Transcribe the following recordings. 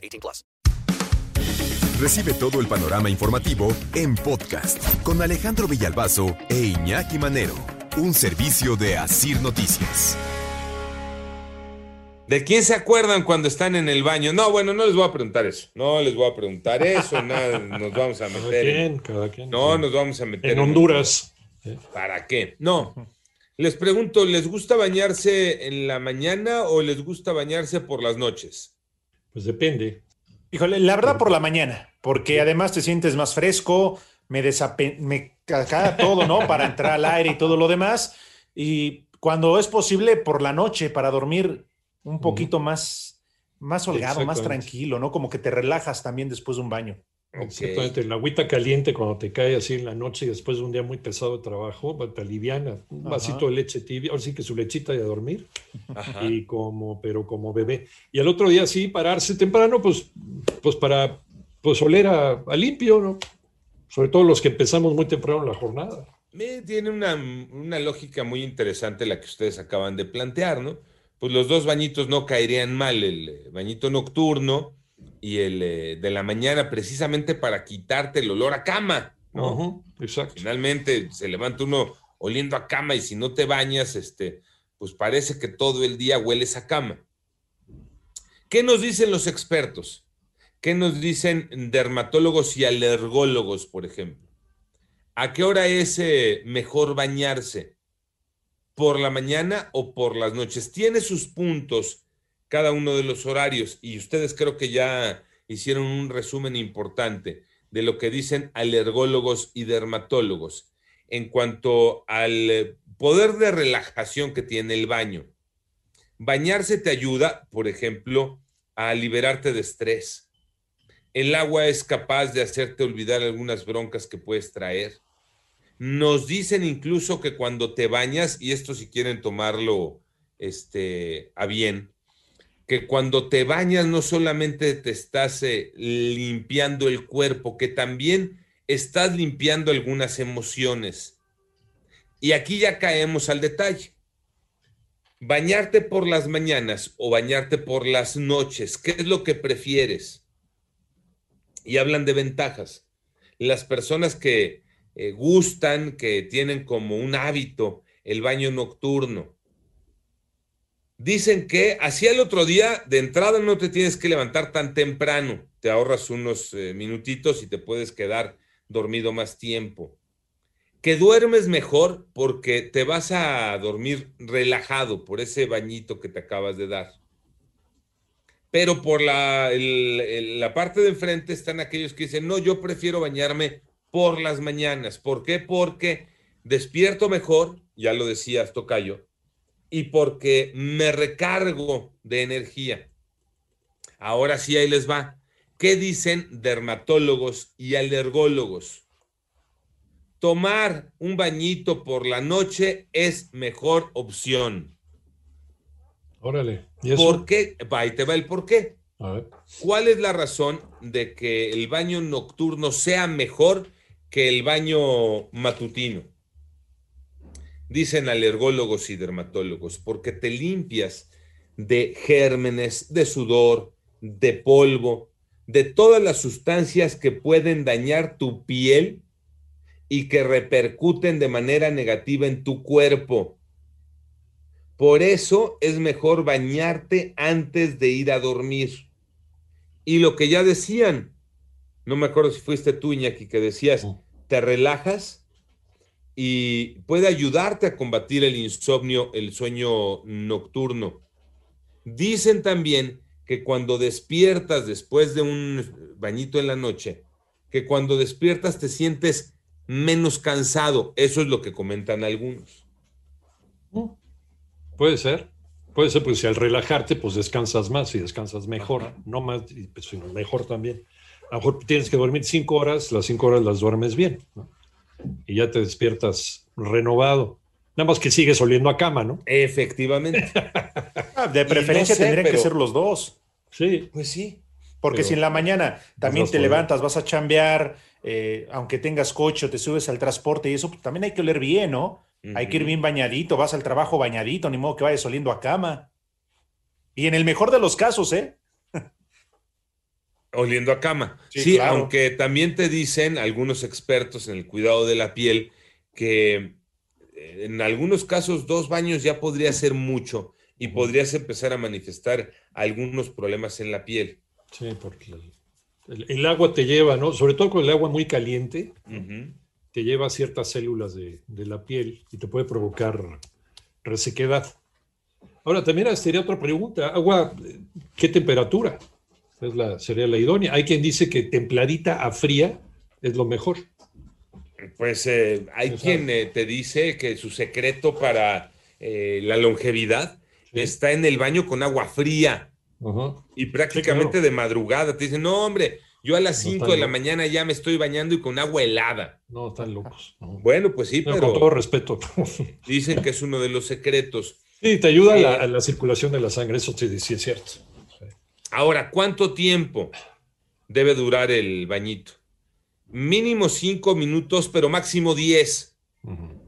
18 plus. Recibe todo el panorama informativo en podcast con Alejandro Villalbazo e Iñaki Manero, un servicio de Asir Noticias. ¿De quién se acuerdan cuando están en el baño? No, bueno, no les voy a preguntar eso. No les voy a preguntar eso. nada, nos vamos a Cada meter. en- quien, cada quien. No, nos vamos a meter En Honduras. ¿Para qué? No. Les pregunto, ¿les gusta bañarse en la mañana o les gusta bañarse por las noches? Pues depende. Híjole, la verdad por la mañana, porque además te sientes más fresco, me, desape me caga todo, ¿no? Para entrar al aire y todo lo demás. Y cuando es posible, por la noche, para dormir un poquito más, más holgado, más tranquilo, ¿no? Como que te relajas también después de un baño. Exactamente. La agüita caliente cuando te cae así en la noche y después de un día muy pesado de trabajo, te aliviana. Un Ajá. vasito de leche tibia, ahora sí que su lechita y a dormir. Ajá. Y como, pero como bebé. Y al otro día sí, pararse temprano, pues, pues para pues oler a, a limpio, ¿no? Sobre todo los que empezamos muy temprano la jornada. Me- tiene una, una lógica muy interesante la que ustedes acaban de plantear, ¿no? Pues los dos bañitos no caerían mal, el eh, bañito nocturno y el eh, de la mañana, precisamente para quitarte el olor a cama, Exacto. Finalmente se levanta uno oliendo a cama y si no te bañas, este, pues parece que todo el día hueles a cama. ¿Qué nos dicen los expertos? ¿Qué nos dicen dermatólogos y alergólogos, por ejemplo? ¿A qué hora es eh, mejor bañarse? ¿Por la mañana o por las noches? Tiene sus puntos cada uno de los horarios y ustedes creo que ya hicieron un resumen importante de lo que dicen alergólogos y dermatólogos en cuanto al eh, poder de relajación que tiene el baño. Bañarse te ayuda, por ejemplo, a liberarte de estrés. El agua es capaz de hacerte olvidar algunas broncas que puedes traer. Nos dicen incluso que cuando te bañas, y esto si quieren tomarlo este, a bien, que cuando te bañas no solamente te estás eh, limpiando el cuerpo, que también estás limpiando algunas emociones. Y aquí ya caemos al detalle. Bañarte por las mañanas o bañarte por las noches, ¿qué es lo que prefieres? Y hablan de ventajas. Las personas que eh, gustan, que tienen como un hábito el baño nocturno, Dicen que así el otro día, de entrada no te tienes que levantar tan temprano, te ahorras unos eh, minutitos y te puedes quedar dormido más tiempo. Que duermes mejor porque te vas a dormir relajado por ese bañito que te acabas de dar. Pero por la, la parte de enfrente están aquellos que dicen, no, yo prefiero bañarme por las mañanas. ¿Por qué? Porque despierto mejor, ya lo decías, Tocayo, y porque me recargo de energía. Ahora sí, ahí les va. ¿Qué dicen dermatólogos y alergólogos? Tomar un bañito por la noche es mejor opción. Órale. ¿Y eso? ¿Por qué? Ahí te va el por qué. A ver. ¿Cuál es la razón de que el baño nocturno sea mejor que el baño matutino? Dicen alergólogos y dermatólogos, porque te limpias de gérmenes, de sudor, de polvo, de todas las sustancias que pueden dañar tu piel y que repercuten de manera negativa en tu cuerpo. Por eso es mejor bañarte antes de ir a dormir. Y lo que ya decían, no me acuerdo si fuiste tú, Iñaki, que decías, te relajas y puede ayudarte a combatir el insomnio, el sueño nocturno. Dicen también que cuando despiertas después de un bañito en la noche, que cuando despiertas te sientes menos cansado. Eso es lo que comentan algunos. Puede ser. Puede ser, pues si al relajarte, pues descansas más y descansas mejor, no más, y, pues, sino mejor también. A lo mejor tienes que dormir cinco horas, las cinco horas las duermes bien, ¿no? Y ya te despiertas renovado. Nada más que sigues oliendo a cama, ¿no? Efectivamente. Ah, De preferencia no sé, tendrían que ser los dos. Sí, Pues sí. Porque Pero- si en la mañana también te levantas, vas a chambear, eh, aunque tengas coche o te subes al transporte y eso, pues, también hay que oler bien, ¿no? Hay que ir bien bañadito, vas al trabajo bañadito, ni modo que vayas oliendo a cama. Y en el mejor de los casos, ¿eh? Oliendo a cama. Sí, Sí, claro. aunque también te dicen algunos expertos en el cuidado de la piel que eh, en algunos casos dos baños ya podría ser mucho y podrías empezar a manifestar algunos problemas en la piel. sí, porque el, agua te lleva, ¿no? Sobre todo con el agua muy caliente, te lleva a ciertas células de, de la piel y te puede provocar resequedad. Ahora, también sería otra pregunta. Agua, eh, ¿qué temperatura? Es la, sería la idónea. Hay quien dice que templadita a fría es lo mejor. Pues eh, hay quien eh, te dice que su secreto para eh, la longevidad Sí. está en el baño con agua fría y prácticamente claro. de madrugada. Te dicen, no, hombre, yo a las No 5 están de la mañana ya me estoy bañando y con agua helada. No, están locos. no. Bueno, pues sí, Pero pero con todo respeto. dicen que es uno de los secretos. Sí, te ayuda a la, a la circulación de la sangre, eso sí, sí es cierto. Ahora, ¿cuánto tiempo debe durar el bañito? Mínimo 5 minutos, pero máximo 10. Ujú.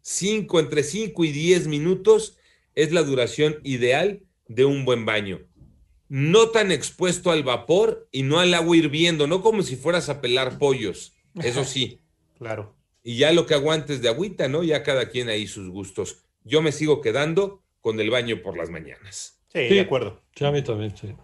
5, entre 5 y 10 minutos es la duración ideal de un buen baño. No tan expuesto al vapor y no al agua hirviendo, no como si fueras a pelar pollos, eso sí. Claro. Y ya lo que aguantes de agüita, ¿no? Ya cada quien ahí sus gustos. Yo me sigo quedando con el baño por las mañanas. Sí, Sí. de acuerdo. Sí, a mí también, sí.